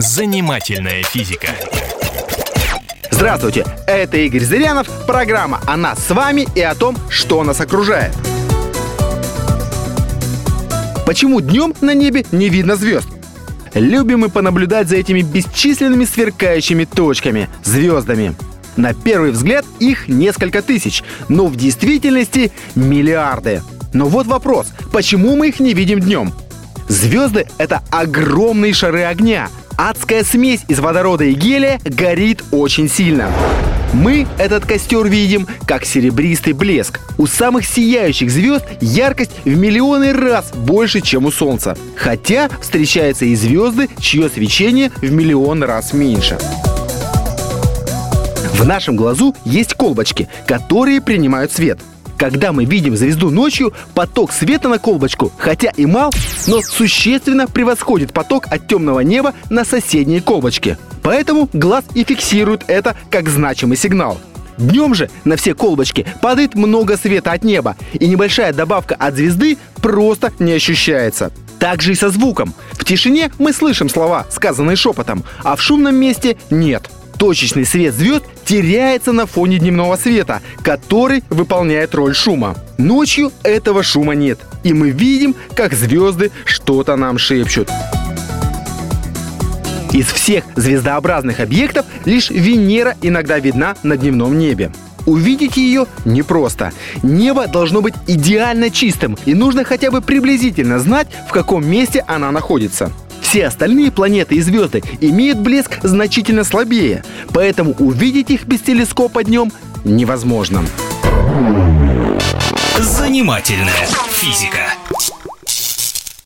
Занимательная физика. Здравствуйте, это Игорь Зырянов, программа о нас с вами и о том, что нас окружает. Почему днем на небе не видно звезд? Любим мы понаблюдать за этими бесчисленными сверкающими точками, звездами. На первый взгляд их несколько тысяч, но в действительности миллиарды. Но вот вопрос, почему мы их не видим днем? Звезды — это огромные шары огня. Адская смесь из водорода и гелия горит очень сильно. Мы этот костер видим как серебристый блеск. У самых сияющих звезд яркость в миллионы раз больше, чем у Солнца. Хотя встречаются и звезды, чье свечение в миллион раз меньше. В нашем глазу есть колбочки, которые принимают свет. Когда мы видим звезду ночью, поток света на колбочку, хотя и мал, но существенно превосходит поток от темного неба на соседние колбочки. Поэтому глаз и фиксирует это как значимый сигнал. Днем же на все колбочки падает много света от неба, и небольшая добавка от звезды просто не ощущается. Так же и со звуком. В тишине мы слышим слова, сказанные шепотом, а в шумном месте нет точечный свет звезд теряется на фоне дневного света, который выполняет роль шума. Ночью этого шума нет, и мы видим, как звезды что-то нам шепчут. Из всех звездообразных объектов лишь Венера иногда видна на дневном небе. Увидеть ее непросто. Небо должно быть идеально чистым, и нужно хотя бы приблизительно знать, в каком месте она находится. Все остальные планеты и звезды имеют блеск значительно слабее, поэтому увидеть их без телескопа днем невозможно. Занимательная физика.